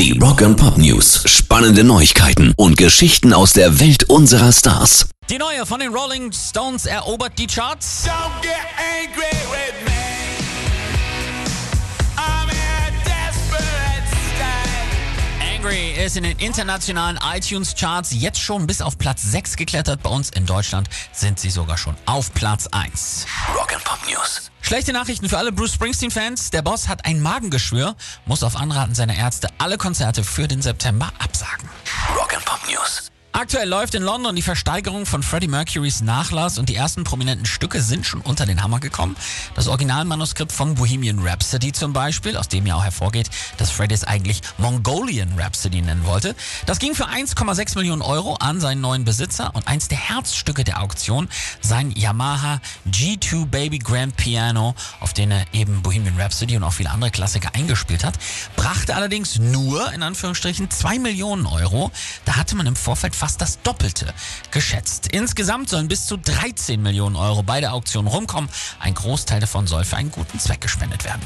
Die Rock and Pop News. Spannende Neuigkeiten und Geschichten aus der Welt unserer Stars. Die neue von den Rolling Stones erobert die Charts. Don't get angry Angry ist in den internationalen iTunes Charts jetzt schon bis auf Platz 6 geklettert. Bei uns in Deutschland sind sie sogar schon auf Platz 1. Rock and Pop News. Schlechte Nachrichten für alle Bruce Springsteen-Fans. Der Boss hat ein Magengeschwür, muss auf Anraten seiner Ärzte alle Konzerte für den September absagen. Rock and Pop News. Aktuell läuft in London die Versteigerung von Freddie Mercurys Nachlass und die ersten prominenten Stücke sind schon unter den Hammer gekommen. Das Originalmanuskript von Bohemian Rhapsody zum Beispiel, aus dem ja auch hervorgeht, dass Freddie es eigentlich Mongolian Rhapsody nennen wollte. Das ging für 1,6 Millionen Euro an seinen neuen Besitzer und eins der Herzstücke der Auktion, sein Yamaha G2 Baby Grand Piano, auf den er eben Bohemian Rhapsody und auch viele andere Klassiker eingespielt hat, brachte allerdings nur, in Anführungsstrichen, 2 Millionen Euro. Da hatte man im Vorfeld fast das Doppelte geschätzt. Insgesamt sollen bis zu 13 Millionen Euro bei der Auktion rumkommen. Ein Großteil davon soll für einen guten Zweck gespendet werden.